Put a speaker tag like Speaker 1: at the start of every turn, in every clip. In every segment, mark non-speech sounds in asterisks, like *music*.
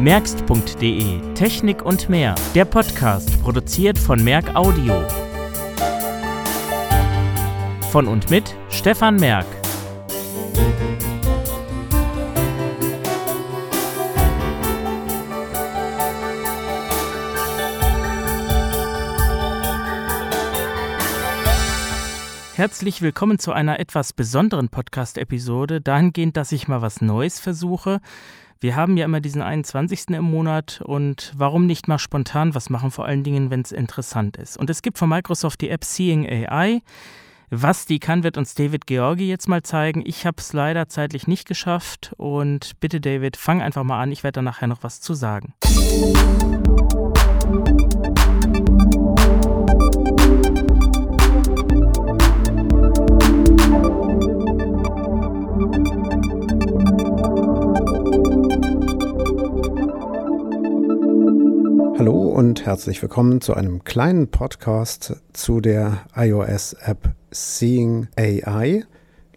Speaker 1: merkst.de Technik und mehr. Der Podcast produziert von Merck Audio. Von und mit Stefan Merck. Herzlich willkommen zu einer etwas besonderen Podcast-Episode, dahingehend, dass ich mal was Neues versuche. Wir haben ja immer diesen 21. im Monat und warum nicht mal spontan was machen, vor allen Dingen, wenn es interessant ist. Und es gibt von Microsoft die App Seeing AI. Was die kann, wird uns David Georgi jetzt mal zeigen. Ich habe es leider zeitlich nicht geschafft und bitte David, fang einfach mal an. Ich werde da nachher noch was zu sagen.
Speaker 2: Hallo herzlich willkommen zu einem kleinen Podcast zu der iOS-App Seeing AI,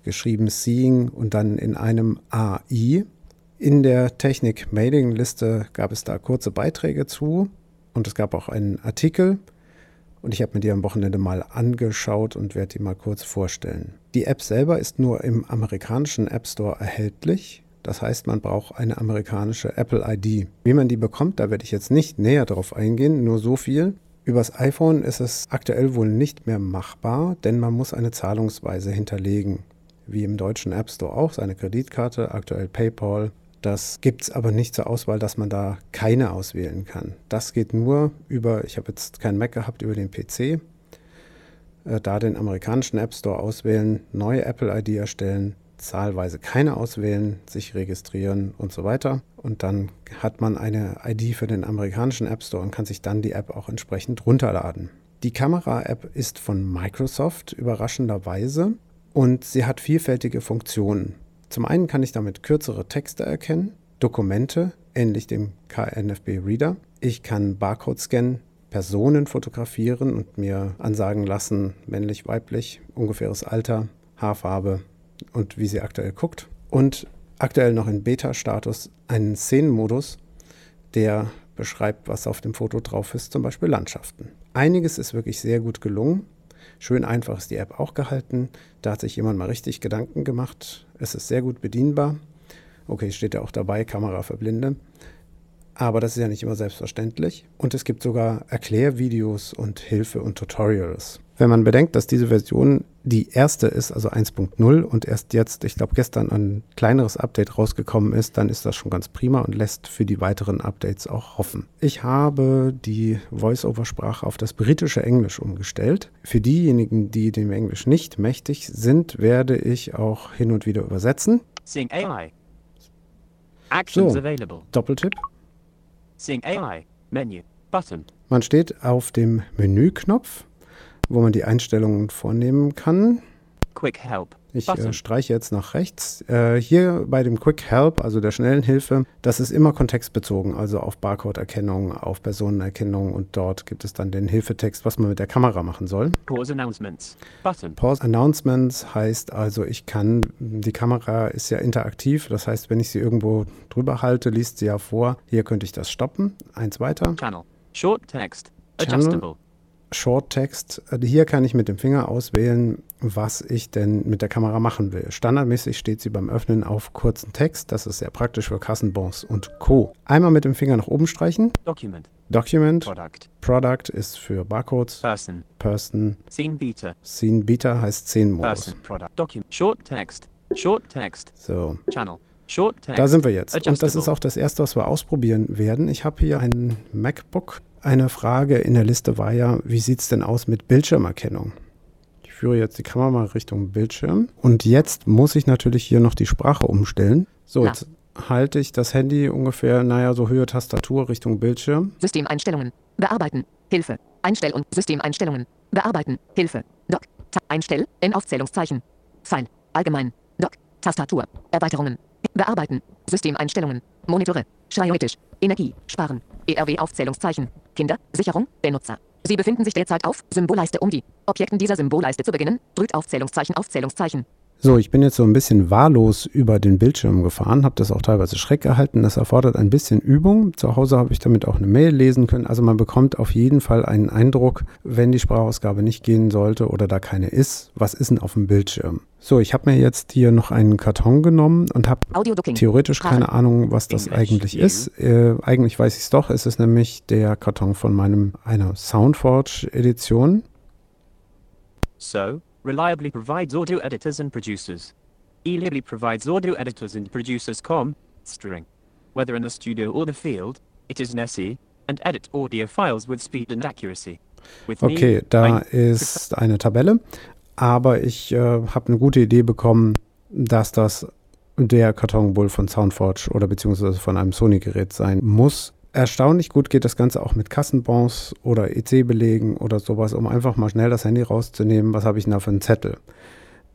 Speaker 2: geschrieben Seeing und dann in einem AI. In der Technik-Mailing-Liste gab es da kurze Beiträge zu und es gab auch einen Artikel und ich habe mir die am Wochenende mal angeschaut und werde die mal kurz vorstellen. Die App selber ist nur im amerikanischen App Store erhältlich das heißt, man braucht eine amerikanische Apple ID. Wie man die bekommt, da werde ich jetzt nicht näher drauf eingehen, nur so viel. Übers iPhone ist es aktuell wohl nicht mehr machbar, denn man muss eine Zahlungsweise hinterlegen. Wie im deutschen App Store auch, seine Kreditkarte, aktuell PayPal. Das gibt es aber nicht zur Auswahl, dass man da keine auswählen kann. Das geht nur über, ich habe jetzt keinen Mac gehabt, über den PC. Äh, da den amerikanischen App Store auswählen, neue Apple ID erstellen, zahlweise keine auswählen, sich registrieren und so weiter. Und dann hat man eine ID für den amerikanischen App Store und kann sich dann die App auch entsprechend runterladen. Die Kamera-App ist von Microsoft überraschenderweise und sie hat vielfältige Funktionen. Zum einen kann ich damit kürzere Texte erkennen, Dokumente, ähnlich dem KNFB Reader. Ich kann Barcode scannen, Personen fotografieren und mir ansagen lassen, männlich, weiblich, ungefähres Alter, Haarfarbe und wie sie aktuell guckt. Und aktuell noch in Beta-Status einen Szenenmodus, der beschreibt, was auf dem Foto drauf ist, zum Beispiel Landschaften. Einiges ist wirklich sehr gut gelungen. Schön einfach ist die App auch gehalten. Da hat sich jemand mal richtig Gedanken gemacht. Es ist sehr gut bedienbar. Okay, steht ja auch dabei, Kamera für Blinde. Aber das ist ja nicht immer selbstverständlich. Und es gibt sogar Erklärvideos und Hilfe und Tutorials. Wenn man bedenkt, dass diese Version die erste ist, also 1.0 und erst jetzt, ich glaube gestern ein kleineres Update rausgekommen ist, dann ist das schon ganz prima und lässt für die weiteren Updates auch hoffen. Ich habe die Voice-over-Sprache auf das britische Englisch umgestellt. Für diejenigen, die dem Englisch nicht mächtig sind, werde ich auch hin und wieder übersetzen.
Speaker 3: Sing AI. Actions
Speaker 2: So.
Speaker 3: available.
Speaker 2: Doppeltipp.
Speaker 3: Sing AI. Menu. Button.
Speaker 2: Man steht auf dem Menüknopf, wo man die Einstellungen vornehmen kann.
Speaker 3: Quick help.
Speaker 2: Ich äh, streiche jetzt nach rechts. Äh, hier bei dem Quick Help, also der schnellen Hilfe, das ist immer kontextbezogen, also auf Barcode-Erkennung, auf Personenerkennung und dort gibt es dann den Hilfetext, was man mit der Kamera machen soll.
Speaker 3: Pause announcements. Button.
Speaker 2: Pause Announcements heißt also, ich kann, die Kamera ist ja interaktiv, das heißt, wenn ich sie irgendwo drüber halte, liest sie ja vor, hier könnte ich das stoppen. Eins weiter.
Speaker 3: Channel. Short text. Adjustable.
Speaker 2: Text. Also Hier kann ich mit dem Finger auswählen, was ich denn mit der Kamera machen will. Standardmäßig steht sie beim Öffnen auf kurzen Text. Das ist sehr praktisch für Kassenbons und Co. Einmal mit dem Finger nach oben streichen.
Speaker 3: Document.
Speaker 2: Document.
Speaker 3: Product.
Speaker 2: Product ist für Barcodes.
Speaker 3: Person.
Speaker 2: Person.
Speaker 3: Scene beta.
Speaker 2: Scene Beta heißt Szenenmodus.
Speaker 3: Person. Product. Document. Short text. Short text.
Speaker 2: So,
Speaker 3: Channel. Short text.
Speaker 2: da sind wir jetzt. Und das ist
Speaker 3: Adjustable.
Speaker 2: auch das erste, was wir ausprobieren werden. Ich habe hier ein MacBook. Eine Frage in der Liste war ja, wie sieht es denn aus mit Bildschirmerkennung? Ich führe jetzt die Kamera mal Richtung Bildschirm. Und jetzt muss ich natürlich hier noch die Sprache umstellen. So,
Speaker 3: Ja.
Speaker 2: jetzt halte ich das Handy ungefähr, naja, so Höhe Tastatur Richtung Bildschirm.
Speaker 4: Systemeinstellungen. Bearbeiten. Hilfe. Einstell- und Systemeinstellungen. Bearbeiten. Hilfe. Doc. Ta Einstell. In Aufzählungszeichen. Pfeil. Allgemein. Doc. Tastatur. Erweiterungen. Bearbeiten. Systemeinstellungen. Monitore. Schreioetisch. Energie. Sparen. ERW Aufzählungszeichen. Kinder. Sicherung. Benutzer. Sie befinden sich derzeit auf Symbolleiste um die Objekten dieser Symbolleiste zu beginnen. Drückt Aufzählungszeichen Aufzählungszeichen.
Speaker 2: So, ich bin jetzt so ein bisschen wahllos über den Bildschirm gefahren, habe das auch teilweise Schreck gehalten. Das erfordert ein bisschen Übung. Zu Hause habe ich damit auch eine Mail lesen können. Also man bekommt auf jeden Fall einen Eindruck, wenn die Sprachausgabe nicht gehen sollte oder da keine ist, was ist denn auf dem Bildschirm? So, ich habe mir jetzt hier noch einen Karton genommen und habe theoretisch
Speaker 4: Sprache.
Speaker 2: keine Ahnung, was das
Speaker 3: English,
Speaker 2: eigentlich ist. Äh, eigentlich weiß ich es doch. Es ist nämlich der Karton von meinem einer Soundforge-Edition.
Speaker 3: So, reliably provides audio editors and producers. eLibly provides audio editors and producers com, string. Whether in the studio or the field, it is Nessie, and edit audio files with speed and accuracy. With
Speaker 2: Okay, da ist eine Tabelle, aber ich äh, habe eine gute Idee bekommen, dass das der Karton wohl von Soundforge oder beziehungsweise von einem Sony-Gerät sein muss. Erstaunlich gut geht das Ganze auch mit Kassenbons oder EC-Belegen oder sowas, um einfach mal schnell das Handy rauszunehmen. Was habe ich denn da für einen Zettel?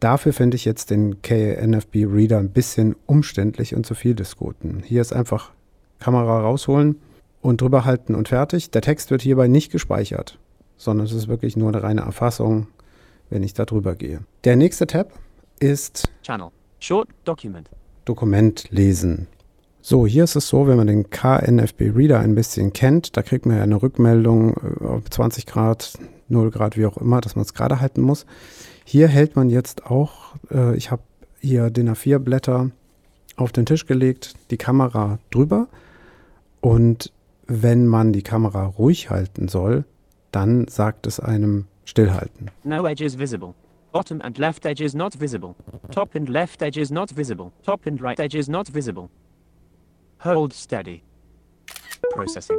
Speaker 2: Dafür finde ich jetzt den KNFB Reader ein bisschen umständlich und zu viel des Guten. Hier ist einfach Kamera rausholen und drüber halten und fertig. Der Text wird hierbei nicht gespeichert, sondern es ist wirklich nur eine reine Erfassung, wenn ich da drüber gehe. Der nächste Tab ist
Speaker 3: Channel. Short document.
Speaker 2: Dokument lesen. So, hier ist es so, wenn man den KNFB Reader ein bisschen kennt, da kriegt man ja eine Rückmeldung äh, auf 20 Grad, 0 Grad, wie auch immer, dass man es gerade halten muss. Hier hält man jetzt auch, äh, ich habe hier DIN A4 Blätter auf den Tisch gelegt, die Kamera drüber und wenn man die Kamera ruhig halten soll, dann sagt es einem stillhalten.
Speaker 3: No edges visible. Bottom and left edges not visible. Top and left edges not visible. Top and right edges not visible. Hold steady. Processing.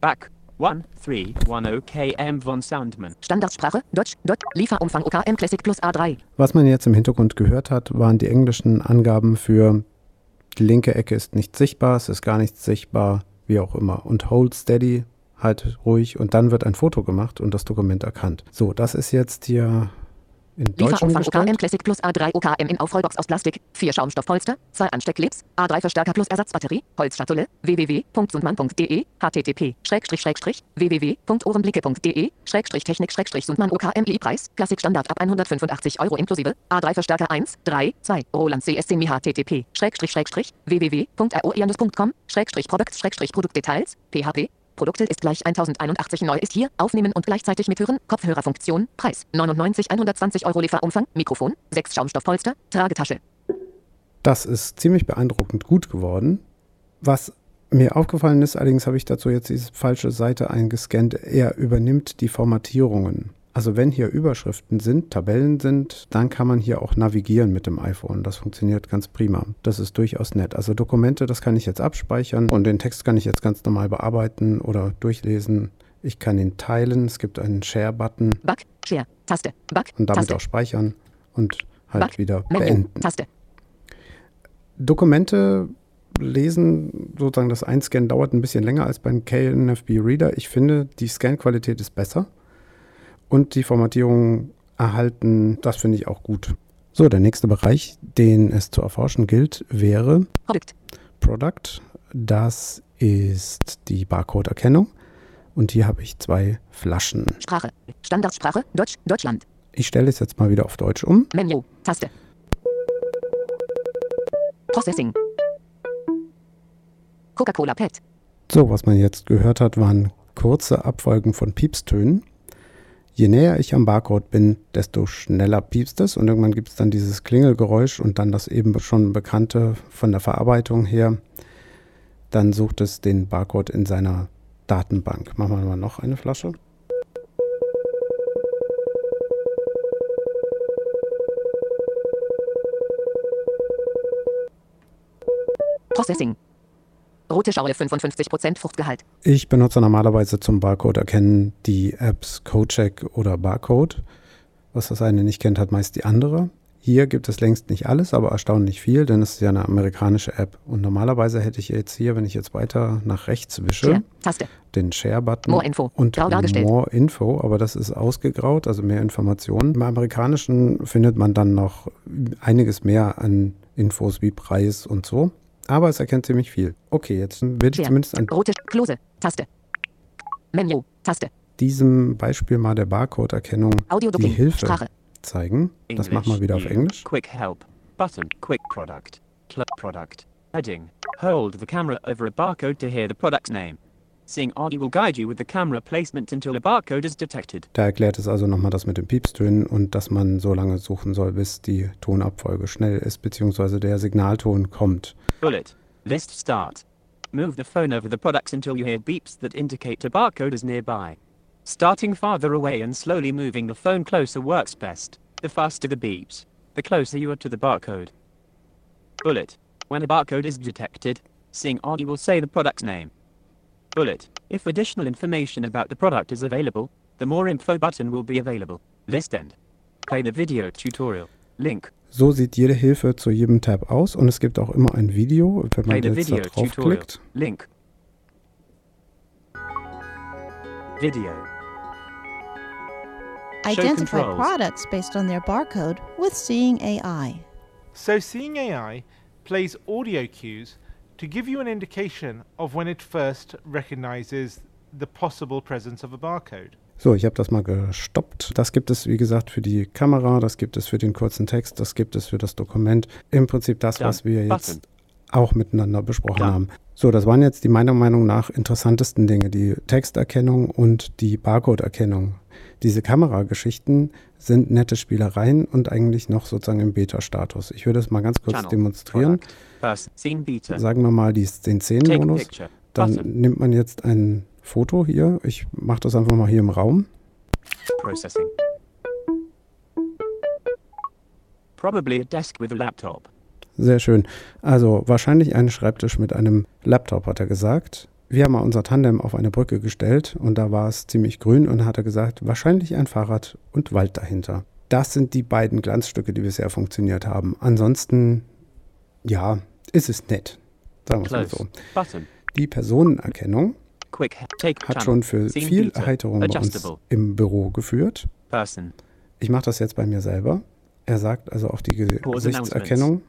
Speaker 3: Back. 1310 km von Soundman.
Speaker 4: Standardsprache, Deutsch, Dot, Lieferumfang OKM Classic plus A3.
Speaker 2: Was man jetzt im Hintergrund gehört hat, waren die englischen Angaben für die linke Ecke ist nicht sichtbar, es ist gar nichts sichtbar, wie auch immer. Und hold steady, halt ruhig und dann wird ein Foto gemacht und das Dokument erkannt. So, das ist jetzt hier in
Speaker 4: Lieferumfang OKM
Speaker 2: umgestellt.
Speaker 4: Classic plus A3 OKM in Aufrollbox aus Plastik, 4 Schaumstoffpolster, 2 Ansteckclips, A3 Verstärker plus Ersatzbatterie, Holzschatulle, www.sundmann.de, http, Schrägstrich, Schrägstrich, www.ohrenblicke.de, Schrägstrich Technik, Schrägstrich Sundmann OKM Preis, Klassik Standard ab 185 Euro inklusive, A3 Verstärker 1, 3, 2, Roland CS10 Mi http, Schrägstrich, Schrägstrich, www.aoiandus.com, Schrägstrich Products, Schrägstrich Produktdetails, php, Produkte ist gleich 1081 neu ist hier, aufnehmen und gleichzeitig mithören, Kopfhörerfunktion, Preis 99 120 Euro Lieferumfang, Mikrofon, 6 Schaumstoffpolster, Tragetasche.
Speaker 2: Das ist ziemlich beeindruckend gut geworden. Was mir aufgefallen ist, allerdings habe ich dazu jetzt diese falsche Seite eingescannt, er übernimmt die Formatierungen. Also wenn hier Überschriften sind, Tabellen sind, dann kann man hier auch navigieren mit dem iPhone. Das funktioniert ganz prima. Das ist durchaus nett. Also Dokumente, das kann ich jetzt abspeichern und den Text kann ich jetzt ganz normal bearbeiten oder durchlesen. Ich kann ihn teilen. Es gibt einen Share-Button
Speaker 4: Back, Share, Taste, Back,
Speaker 2: und damit
Speaker 4: Taste,
Speaker 2: auch speichern und halt
Speaker 4: Back,
Speaker 2: wieder
Speaker 4: Menü,
Speaker 2: beenden.
Speaker 4: Taste,
Speaker 2: Dokumente lesen, sozusagen das Einscannen dauert ein bisschen länger als beim KNFB Reader. Ich finde, die Scan-Qualität ist besser und die Formatierung erhalten, das finde ich auch gut. So, der nächste Bereich, den es zu erforschen gilt, wäre
Speaker 4: Produkt,
Speaker 2: Product. Das ist die Barcode-Erkennung. Und hier habe ich zwei Flaschen.
Speaker 4: Sprache, Standardsprache, Deutsch, Deutschland,
Speaker 2: Ich stelle es jetzt mal wieder auf Deutsch um.
Speaker 4: Menü, Taste. Processing. Coca-Cola Pet,
Speaker 2: So, was man jetzt gehört hat, waren kurze Abfolgen von Piepstönen. Je näher ich am Barcode bin, desto schneller piepst es und irgendwann gibt es dann dieses Klingelgeräusch und dann das eben schon bekannte von der Verarbeitung her. Dann sucht es den Barcode in seiner Datenbank. Machen wir mal noch eine Flasche.
Speaker 4: Processing. Rote Schorle 55% Fruchtgehalt.
Speaker 2: Ich benutze normalerweise zum Barcode erkennen die Apps CodeCheck oder Barcode. Was das eine nicht kennt, hat meist die andere. Hier gibt es längst nicht alles, aber erstaunlich viel, denn es ist ja eine amerikanische App. Und normalerweise hätte ich jetzt hier, wenn ich jetzt weiter nach rechts wische,
Speaker 4: Share, Taste.
Speaker 2: den Share-Button
Speaker 4: More Info.
Speaker 2: und
Speaker 4: Grau dargestellt.
Speaker 2: More Info, aber das ist ausgegraut, also mehr Informationen. Im amerikanischen findet man dann noch einiges mehr an Infos wie Preis und so. Aber es erkennt ziemlich viel. Okay, jetzt will ich zumindest an
Speaker 4: Rote Klose. Taste. Menü. Taste.
Speaker 2: diesem Beispiel mal der Barcode-Erkennung die. Hilfe
Speaker 4: Sprache.
Speaker 2: zeigen. Das machen wir wieder auf Englisch.
Speaker 3: Quick help. Button. Quick product. Cl- product. Heading. Hold the camera over a barcode to hear the product's name. Seeing Audio will guide you with the camera placement until a barcode is detected.
Speaker 2: Da erklärt es also nochmal das mit den Piepstönen und dass man so lange suchen soll, bis die Tonabfolge schnell ist, beziehungsweise der Signalton kommt.
Speaker 3: Bullet. List start. Move the phone over the products until you hear beeps that indicate a barcode is nearby. Starting farther away and slowly moving the phone closer works best. The faster the beeps, the closer you are to the barcode. Bullet. When a barcode is detected, Sing Audio will say the product's name. Bullet. If additional information about the product is available, the More Info button will be available. List end. Play the video tutorial. Link.
Speaker 2: So sieht jede Hilfe zu jedem Tab aus und es gibt auch immer ein Video, wenn
Speaker 3: Play
Speaker 2: man
Speaker 3: the
Speaker 2: jetzt da
Speaker 3: video tutorial.
Speaker 2: draufklickt.
Speaker 3: Link. Video.
Speaker 5: Identify products based on their barcode with Seeing AI.
Speaker 6: So Seeing AI plays audio cues to give you an indication of when it first recognizes the possible presence of a barcode.
Speaker 2: So, ich habe das mal gestoppt. Das gibt es, wie gesagt, für die Kamera, das gibt es für den kurzen Text, das gibt es für das Dokument. Im Prinzip das,
Speaker 3: Done.
Speaker 2: was wir jetzt
Speaker 3: Button.
Speaker 2: auch miteinander besprochen
Speaker 3: Done.
Speaker 2: haben. So, das waren jetzt die meiner Meinung nach interessantesten Dinge, die Texterkennung und die Barcode-Erkennung. Diese Kamerageschichten sind nette Spielereien und eigentlich noch sozusagen im Beta-Status. Ich würde es mal ganz kurz
Speaker 3: Channel.
Speaker 2: demonstrieren.
Speaker 3: Product.
Speaker 2: Sagen wir mal die, den
Speaker 3: picture.
Speaker 2: Dann nimmt man jetzt ein Foto hier. Ich mache das einfach mal hier im Raum.
Speaker 3: Processing. Probably a desk with a laptop.
Speaker 2: Sehr schön. Also wahrscheinlich ein Schreibtisch mit einem Laptop, hat er gesagt. Wir haben mal unser Tandem auf eine Brücke gestellt und da war es ziemlich grün und hat er gesagt, wahrscheinlich ein Fahrrad und Wald dahinter. Das sind die beiden Glanzstücke, die bisher funktioniert haben. Ansonsten, ja, ist es nett. Sagen wir es mal so.
Speaker 3: Button.
Speaker 2: Die Personenerkennung
Speaker 3: Quick.
Speaker 2: hat schon für viel. Erheiterung bei uns im Büro geführt.
Speaker 3: Person.
Speaker 2: Ich mache das jetzt bei mir selber. Er sagt also auch die Gesichtserkennung,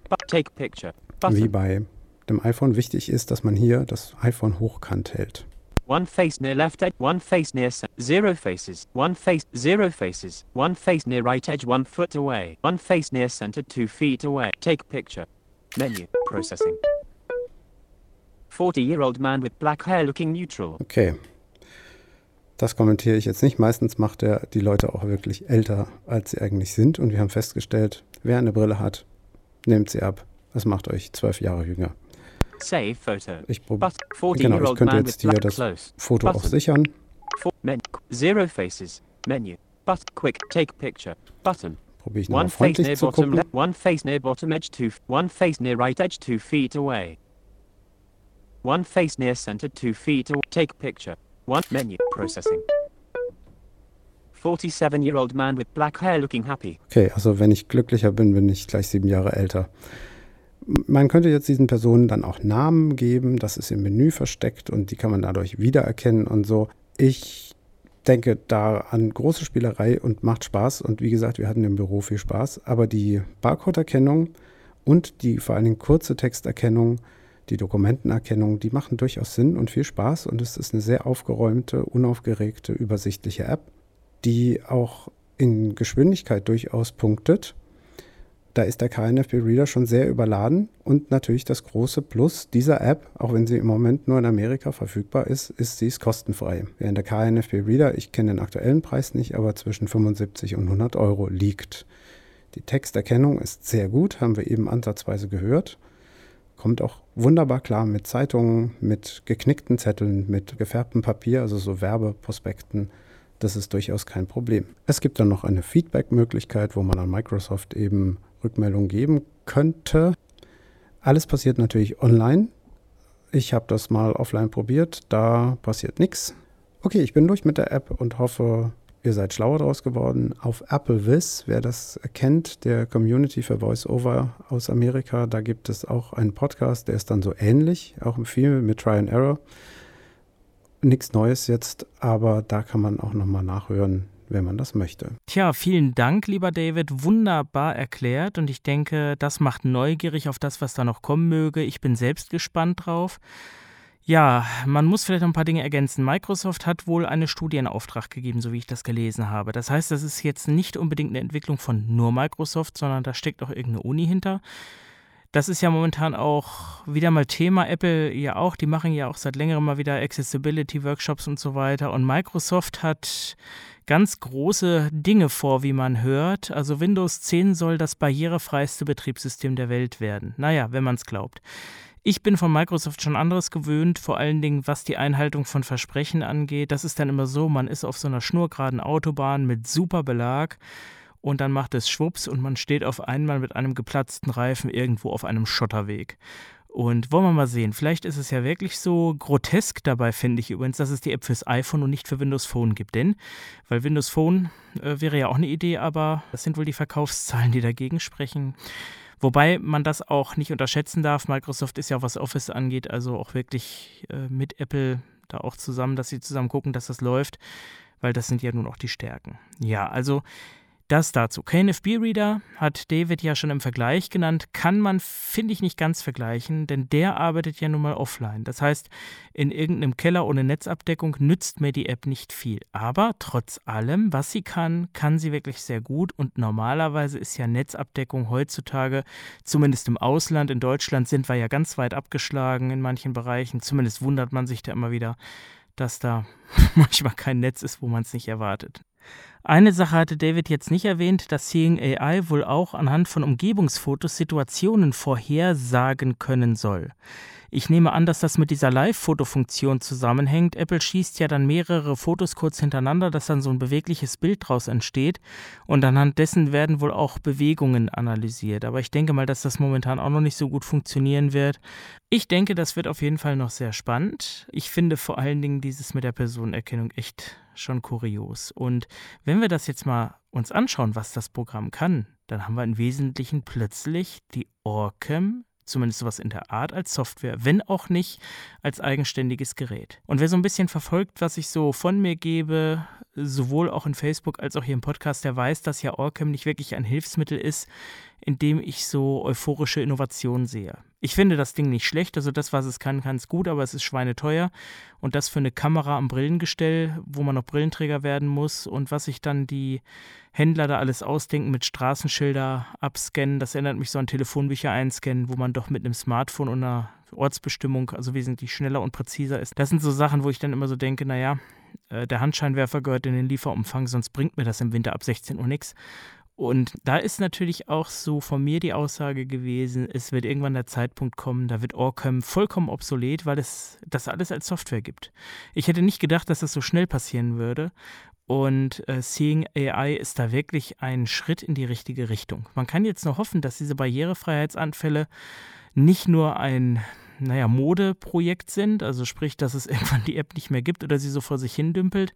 Speaker 2: wie bei dem iPhone. Wichtig ist, dass man hier das iPhone hochkant hält.
Speaker 3: One face near left edge. One face near center. Zero faces. One face. Zero faces. One face near right edge. One foot away. One face near center. Two feet away. Take picture. Menu. Processing. 40 year old man with black hair looking neutral.
Speaker 2: Okay. Das kommentiere ich jetzt nicht. Meistens macht er die Leute auch wirklich älter, als sie eigentlich sind. Und wir haben festgestellt, wer eine Brille hat, nehmt sie ab. Das macht euch zwölf Jahre jünger.
Speaker 3: Save photo.
Speaker 2: Ich probiere.
Speaker 3: But 40
Speaker 2: Genau, ich könnte jetzt hier das. Foto auch
Speaker 3: Button.
Speaker 2: sichern.
Speaker 3: Four, men, zero faces. Menu. But quick. Take picture. Button.
Speaker 2: Probiere ich nochmal
Speaker 3: One face near
Speaker 2: freundlich zu
Speaker 3: bottom
Speaker 2: gucken.
Speaker 3: One face near bottom edge. Two. One face near right edge. Two feet away. One face near center. Two feet away. Take picture. One menu. Processing. 47 year old man with black hair looking happy.
Speaker 2: Okay, also wenn ich glücklicher bin, bin ich gleich sieben Jahre älter. Man könnte jetzt diesen Personen dann auch Namen geben, das ist im Menü versteckt und die kann man dadurch wiedererkennen und so. Ich denke da an große Spielerei und macht Spaß. Und wie gesagt, wir hatten im Büro viel Spaß, aber die Barcode-Erkennung und die vor allen Dingen kurze Texterkennung, die Dokumentenerkennung, die machen durchaus Sinn und viel Spaß. Und es ist eine sehr aufgeräumte, unaufgeregte, übersichtliche App, die auch in Geschwindigkeit durchaus punktet. Da ist der KNFB Reader schon sehr überladen und natürlich das große Plus dieser App, auch wenn sie im Moment nur in Amerika verfügbar ist, ist sie ist kostenfrei. Während der KNFB Reader, ich kenne den aktuellen Preis nicht, aber zwischen 75 und 100 Euro liegt. Die Texterkennung ist sehr gut, haben wir eben ansatzweise gehört. Kommt auch wunderbar klar mit Zeitungen, mit geknickten Zetteln, mit gefärbtem Papier, also so Werbeprospekten. Das ist durchaus kein Problem. Es gibt dann noch eine Feedback-Möglichkeit, wo man an Microsoft eben Rückmeldung geben könnte. Alles passiert natürlich online. Ich habe das mal offline probiert, da passiert nichts. Okay, ich bin durch mit der App und hoffe, ihr seid schlauer draus geworden. Auf Apple Viz, wer das kennt, der Community für VoiceOver aus Amerika, da gibt es auch einen Podcast, der ist dann so ähnlich, auch viel mit Try and Error. Nichts Neues jetzt, aber da kann man auch nochmal nachhören, wenn man das möchte.
Speaker 1: Tja, vielen Dank, lieber David. Wunderbar erklärt und ich denke, das macht neugierig auf das, was da noch kommen möge. Ich bin selbst gespannt drauf. Ja, man muss vielleicht noch ein paar Dinge ergänzen. Microsoft hat wohl eine Studie in Auftrag gegeben, so wie ich das gelesen habe. Das heißt, das ist jetzt nicht unbedingt eine Entwicklung von nur Microsoft, sondern da steckt auch irgendeine Uni hinter. Das ist ja momentan auch wieder mal Thema. Apple ja auch. Die machen ja auch seit längerem mal wieder Accessibility-Workshops und so weiter. Und Microsoft hat ganz große Dinge vor, wie man hört. Also Windows 10 soll das barrierefreiste Betriebssystem der Welt werden. Naja, wenn man es glaubt. Ich bin von Microsoft schon anderes gewöhnt, vor allen Dingen was die Einhaltung von Versprechen angeht. Das ist dann immer so, man ist auf so einer schnurgeraden Autobahn mit super Belag und dann macht es Schwupps und man steht auf einmal mit einem geplatzten Reifen irgendwo auf einem Schotterweg. Und wollen wir mal sehen, vielleicht ist es ja wirklich so grotesk dabei, finde ich übrigens, dass es die App fürs iPhone und nicht für Windows Phone gibt. Denn, weil Windows Phone äh, wäre ja auch eine Idee, aber das sind wohl die Verkaufszahlen, die dagegen sprechen. Wobei man das auch nicht unterschätzen darf. Microsoft ist ja, was Office angeht, also auch wirklich äh, mit Apple da auch zusammen, dass sie zusammen gucken, dass das läuft, weil das sind ja nun auch die Stärken. Ja, also das dazu. KNFB-Reader hat David ja schon im Vergleich genannt, kann man, finde ich, nicht ganz vergleichen, denn der arbeitet ja nun mal offline. Das heißt, in irgendeinem Keller ohne Netzabdeckung nützt mir die App nicht viel. Aber trotz allem, was sie kann, kann sie wirklich sehr gut und normalerweise ist ja Netzabdeckung heutzutage, zumindest im Ausland, in Deutschland sind wir ja ganz weit abgeschlagen in manchen Bereichen. Zumindest wundert man sich da immer wieder, dass da *laughs* manchmal kein Netz ist, wo man es nicht erwartet. Eine Sache hatte David jetzt nicht erwähnt, dass Seeing AI wohl auch anhand von Umgebungsfotos Situationen vorhersagen können soll. Ich nehme an, dass das mit dieser Live-Foto-Funktion zusammenhängt. Apple schießt ja dann mehrere Fotos kurz hintereinander, dass dann so ein bewegliches Bild draus entsteht. Und anhand dessen werden wohl auch Bewegungen analysiert. Aber ich denke mal, dass das momentan auch noch nicht so gut funktionieren wird. Ich denke, das wird auf jeden Fall noch sehr spannend. Ich finde vor allen Dingen dieses mit der Personenerkennung echt schon kurios. Und wenn wir das jetzt mal uns anschauen, was das Programm kann, dann haben wir im Wesentlichen plötzlich die Orcam zumindest sowas in der Art als Software, wenn auch nicht als eigenständiges Gerät. Und wer so ein bisschen verfolgt, was ich so von mir gebe, sowohl auch in Facebook als auch hier im Podcast, der weiß, dass ja Orcam nicht wirklich ein Hilfsmittel ist, in dem ich so euphorische Innovationen sehe. Ich finde das Ding nicht schlecht, also das, was es kann, kann es gut, aber es ist schweineteuer. Und das für eine Kamera am Brillengestell, wo man noch Brillenträger werden muss und was sich dann die Händler da alles ausdenken mit Straßenschilder abscannen, das erinnert mich so an Telefonbücher einscannen, wo man doch mit einem Smartphone und einer Ortsbestimmung also wesentlich schneller und präziser ist. Das sind so Sachen, wo ich dann immer so denke, naja, äh, der Handscheinwerfer gehört in den Lieferumfang, sonst bringt mir das im Winter ab 16 Uhr nichts. Und da ist natürlich auch so von mir die Aussage gewesen, es wird irgendwann der Zeitpunkt kommen, da wird Orcam vollkommen obsolet, weil es das alles als Software gibt. Ich hätte nicht gedacht, dass das so schnell passieren würde. Und äh, Seeing AI ist da wirklich ein Schritt in die richtige Richtung. Man kann jetzt nur hoffen, dass diese Barrierefreiheitsanfälle nicht nur ein naja, Modeprojekt sind, also sprich, dass es *laughs* irgendwann die App nicht mehr gibt oder sie so vor sich hin dümpelt,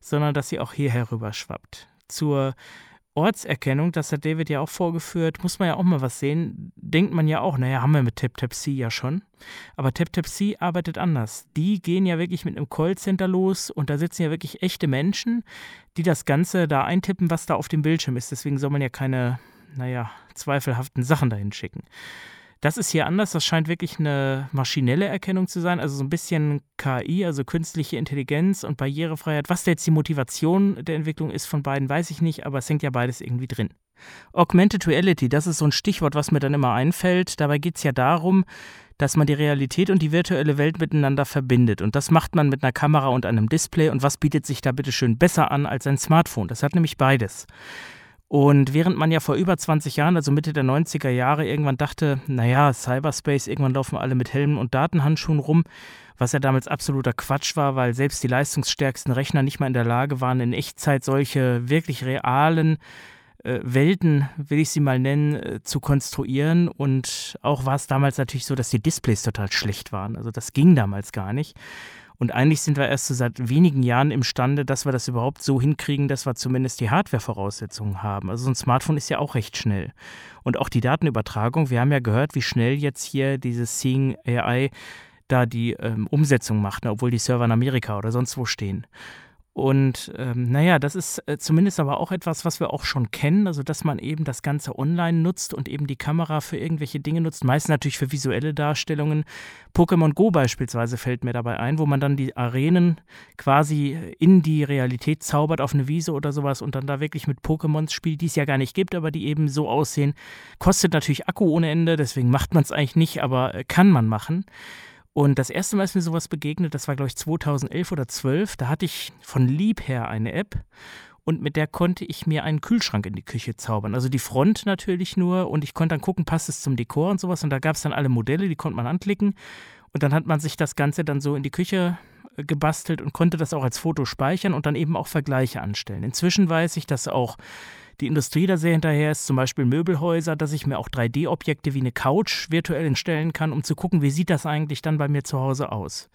Speaker 1: sondern dass sie auch hierher rüber schwappt. Zur Ortserkennung, das hat David ja auch vorgeführt, muss man ja auch mal was sehen. Denkt man ja auch, naja, haben wir mit TapTapC ja schon. Aber TapTapC arbeitet anders. Die gehen ja wirklich mit einem Callcenter los und da sitzen ja wirklich echte Menschen, die das Ganze da eintippen, was da auf dem Bildschirm ist. Deswegen soll man ja keine, naja, zweifelhaften Sachen dahin schicken. Das ist hier anders. Das scheint wirklich eine maschinelle Erkennung zu sein, also so ein bisschen KI, also künstliche Intelligenz und Barrierefreiheit. Was jetzt die Motivation der Entwicklung ist von beiden, weiß ich nicht, aber es hängt ja beides irgendwie drin. Augmented Reality, das ist so ein Stichwort, was mir dann immer einfällt. Dabei geht es ja darum, dass man die Realität und die virtuelle Welt miteinander verbindet. Und das macht man mit einer Kamera und einem Display. Und was bietet sich da bitte schön besser an als ein Smartphone? Das hat nämlich beides. Und während man ja vor über 20 Jahren, also Mitte der 90er Jahre, irgendwann dachte, naja, Cyberspace, irgendwann laufen alle mit Helmen und Datenhandschuhen rum, was ja damals absoluter Quatsch war, weil selbst die leistungsstärksten Rechner nicht mal in der Lage waren, in Echtzeit solche wirklich realen äh, Welten, will ich sie mal nennen, äh, zu konstruieren. Und auch war es damals natürlich so, dass die Displays total schlecht waren. Also das ging damals gar nicht. Und eigentlich sind wir erst so seit wenigen Jahren imstande, dass wir das überhaupt so hinkriegen, dass wir zumindest die Hardware-Voraussetzungen haben. Also so ein Smartphone ist ja auch recht schnell. Und auch die Datenübertragung, wir haben ja gehört, wie schnell jetzt hier dieses Seeing AI da die ähm, Umsetzung macht, ne, obwohl die Server in Amerika oder sonst wo stehen. Und ähm, naja, das ist äh, zumindest aber auch etwas, was wir auch schon kennen, also dass man eben das Ganze online nutzt und eben die Kamera für irgendwelche Dinge nutzt, meist natürlich für visuelle Darstellungen. Pokémon Go beispielsweise fällt mir dabei ein, wo man dann die Arenen quasi in die Realität zaubert auf eine Wiese oder sowas und dann da wirklich mit Pokémons spielt, die es ja gar nicht gibt, aber die eben so aussehen. Kostet natürlich Akku ohne Ende, deswegen macht man es eigentlich nicht, aber äh, kann man machen. Und das erste Mal ist mir sowas begegnet, das war glaube ich 2011 oder 12. Da hatte ich von Liebherr eine App und mit der konnte ich mir einen Kühlschrank in die Küche zaubern. Also die Front natürlich nur und ich konnte dann gucken, passt es zum Dekor und sowas. Und da gab es dann alle Modelle, die konnte man anklicken. Und dann hat man sich das Ganze dann so in die Küche äh, gebastelt und konnte das auch als Foto speichern und dann eben auch Vergleiche anstellen. Inzwischen weiß ich, dass auch die Industrie da sehr hinterher ist, zum Beispiel Möbelhäuser, dass ich mir auch 3D-Objekte wie eine Couch virtuell entstellen kann, um zu gucken, wie sieht das eigentlich dann bei mir zu Hause aus.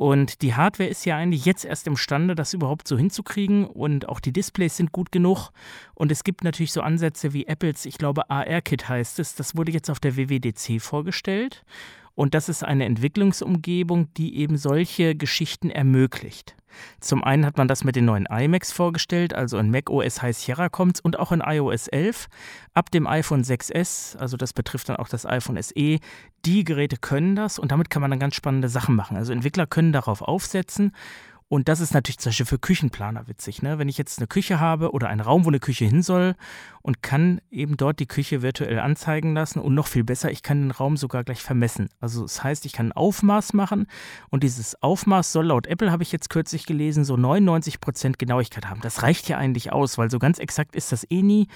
Speaker 1: Und die Hardware ist ja eigentlich jetzt erst imstande, das überhaupt so hinzukriegen. Und auch die Displays sind gut genug. Und es gibt natürlich so Ansätze wie Apples, ich glaube AR-Kit heißt es. Das wurde jetzt auf der WWDC vorgestellt. Und das ist eine Entwicklungsumgebung, die eben solche Geschichten ermöglicht. Zum einen hat man das mit den neuen iMacs vorgestellt, also in Mac OS High Sierra kommt und auch in iOS 11. Ab dem iPhone 6S, also das betrifft dann auch das iPhone SE, die Geräte können das und damit kann man dann ganz spannende Sachen machen. Also Entwickler können darauf aufsetzen und das ist natürlich zum Beispiel für Küchenplaner witzig. Ne? Wenn ich jetzt eine Küche habe oder einen Raum, wo eine Küche hin soll und kann eben dort die Küche virtuell anzeigen lassen und noch viel besser, ich kann den Raum sogar gleich vermessen. Also das heißt, ich kann ein Aufmaß machen und dieses Aufmaß soll laut Apple, habe ich jetzt kürzlich gelesen, so 99% Genauigkeit haben. Das reicht ja eigentlich aus, weil so ganz exakt ist das eh nie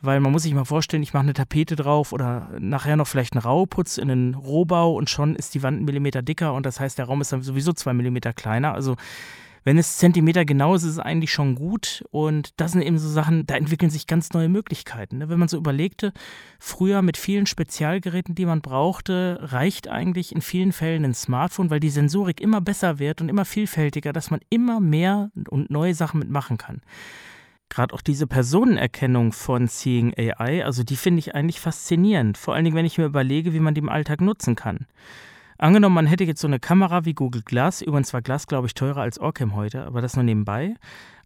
Speaker 1: weil man muss sich mal vorstellen, ich mache eine Tapete drauf oder nachher noch vielleicht einen Rauheputz in einen Rohbau und schon ist die Wand einen Millimeter dicker und das heißt, der Raum ist dann sowieso zwei Millimeter kleiner. Also wenn es Zentimeter genau ist, ist es eigentlich schon gut. Und das sind eben so Sachen, da entwickeln sich ganz neue Möglichkeiten. Ne? Wenn man so überlegte, früher mit vielen Spezialgeräten, die man brauchte, reicht eigentlich in vielen Fällen ein Smartphone, weil die Sensorik immer besser wird und immer vielfältiger, dass man immer mehr und neue Sachen mitmachen kann gerade auch diese Personenerkennung von Seeing AI, also die finde ich eigentlich faszinierend. Vor allen Dingen, wenn ich mir überlege, wie man die im Alltag nutzen kann. Angenommen, man hätte jetzt so eine Kamera wie Google Glass, übrigens war Glass, glaube ich, teurer als Orcam heute, aber das nur nebenbei.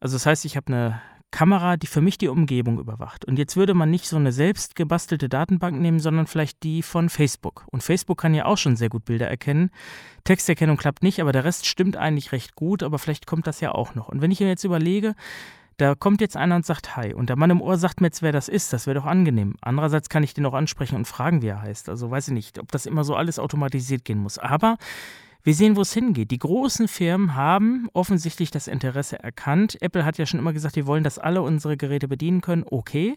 Speaker 1: Also das heißt, ich habe eine Kamera, die für mich die Umgebung überwacht. Und jetzt würde man nicht so eine selbst gebastelte Datenbank nehmen, sondern vielleicht die von Facebook. Und Facebook kann ja auch schon sehr gut Bilder erkennen. Texterkennung klappt nicht, aber der Rest stimmt eigentlich recht gut, aber vielleicht kommt das ja auch noch. Und wenn ich mir jetzt überlege, da kommt jetzt einer und sagt Hi und der Mann im Ohr sagt mir jetzt, wer das ist. Das wäre doch angenehm. Andererseits kann ich den auch ansprechen und fragen, wie er heißt. Also weiß ich nicht, ob das immer so alles automatisiert gehen muss. Aber wir sehen, wo es hingeht. Die großen Firmen haben offensichtlich das Interesse erkannt. Apple hat ja schon immer gesagt, wir wollen, dass alle unsere Geräte bedienen können. Okay.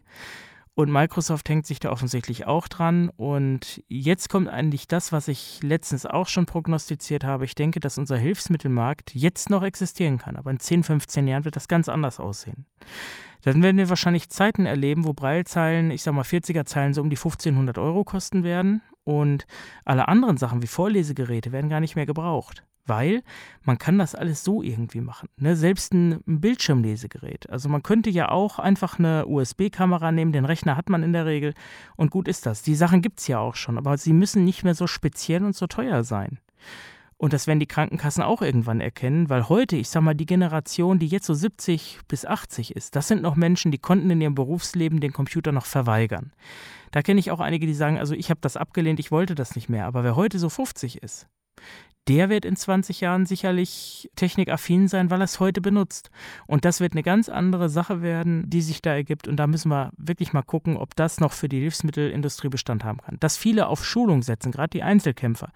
Speaker 1: Und Microsoft hängt sich da offensichtlich auch dran. Und jetzt kommt eigentlich das, was ich letztens auch schon prognostiziert habe. Ich denke, dass unser Hilfsmittelmarkt jetzt noch existieren kann. Aber in 10, 15 Jahren wird das ganz anders aussehen. Dann werden wir wahrscheinlich Zeiten erleben, wo Breilzeilen, ich sag mal 40er-Zeilen so um die 1500 Euro kosten werden. Und alle anderen Sachen wie Vorlesegeräte werden gar nicht mehr gebraucht weil man kann das alles so irgendwie machen. Ne? Selbst ein Bildschirmlesegerät. Also man könnte ja auch einfach eine USB-Kamera nehmen, den Rechner hat man in der Regel und gut ist das. Die Sachen gibt es ja auch schon, aber sie müssen nicht mehr so speziell und so teuer sein. Und das werden die Krankenkassen auch irgendwann erkennen, weil heute, ich sag mal, die Generation, die jetzt so 70 bis 80 ist, das sind noch Menschen, die konnten in ihrem Berufsleben den Computer noch verweigern. Da kenne ich auch einige, die sagen, also ich habe das abgelehnt, ich wollte das nicht mehr. Aber wer heute so 50 ist, der wird in 20 Jahren sicherlich technikaffin sein, weil er es heute benutzt. Und das wird eine ganz andere Sache werden, die sich da ergibt. Und da müssen wir wirklich mal gucken, ob das noch für die Hilfsmittelindustrie Bestand haben kann. Dass viele auf Schulung setzen, gerade die Einzelkämpfer,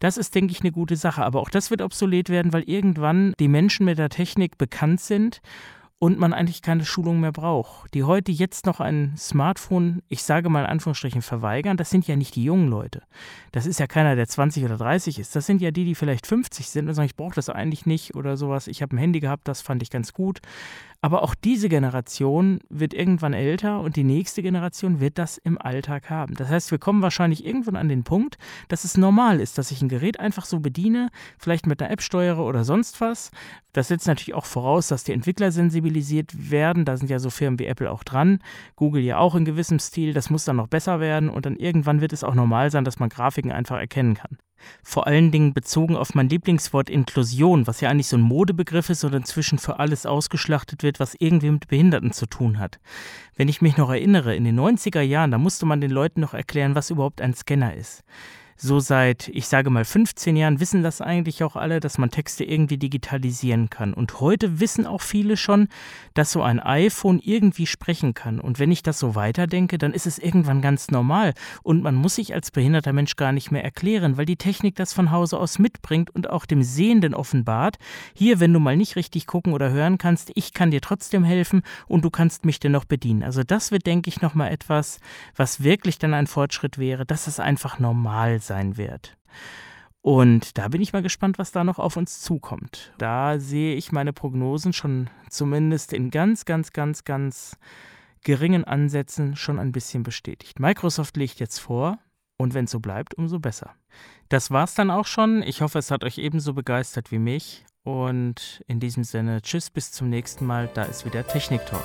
Speaker 1: das ist, denke ich, eine gute Sache. Aber auch das wird obsolet werden, weil irgendwann die Menschen mit der Technik bekannt sind und man eigentlich keine Schulung mehr braucht. Die heute jetzt noch ein Smartphone, ich sage mal in Anführungsstrichen, verweigern, das sind ja nicht die jungen Leute. Das ist ja keiner, der 20 oder 30 ist. Das sind ja die, die vielleicht 50 sind und sagen, ich brauche das eigentlich nicht oder sowas. Ich habe ein Handy gehabt, das fand ich ganz gut. Aber auch diese Generation wird irgendwann älter und die nächste Generation wird das im Alltag haben. Das heißt, wir kommen wahrscheinlich irgendwann an den Punkt, dass es normal ist, dass ich ein Gerät einfach so bediene, vielleicht mit einer App steuere oder sonst was, Das setzt natürlich auch voraus, dass die Entwickler sensibilisiert werden. Da sind ja so Firmen wie Apple auch dran. Google ja auch in gewissem Stil. Das muss dann noch besser werden. Und dann irgendwann wird es auch normal sein, dass man Grafiken einfach erkennen kann. Vor allen Dingen bezogen auf mein Lieblingswort Inklusion, was ja eigentlich so ein Modebegriff ist und inzwischen für alles ausgeschlachtet wird, was irgendwie mit Behinderten zu tun hat. Wenn ich mich noch erinnere, in den 90er Jahren, da musste man den Leuten noch erklären, was überhaupt ein Scanner ist so seit, ich sage mal, 15 Jahren wissen das eigentlich auch alle, dass man Texte irgendwie digitalisieren kann. Und heute wissen auch viele schon, dass so ein iPhone irgendwie sprechen kann. Und wenn ich das so weiterdenke, dann ist es irgendwann ganz normal. Und man muss sich als behinderter Mensch gar nicht mehr erklären, weil die Technik das von Hause aus mitbringt und auch dem Sehenden offenbart. Hier, wenn du mal nicht richtig gucken oder hören kannst, ich kann dir trotzdem helfen und du kannst mich dennoch bedienen. Also das wird, denke ich, nochmal etwas, was wirklich dann ein Fortschritt wäre, dass es einfach normal sein wird. Und da bin ich mal gespannt, was da noch auf uns zukommt. Da sehe ich meine Prognosen schon zumindest in ganz, ganz, ganz, ganz geringen Ansätzen schon ein bisschen bestätigt. Microsoft legt jetzt vor, und wenn es so bleibt, umso besser. Das war's dann auch schon. Ich hoffe, es hat euch ebenso begeistert wie mich. Und in diesem Sinne, tschüss, bis zum nächsten Mal. Da ist wieder Technik Talk.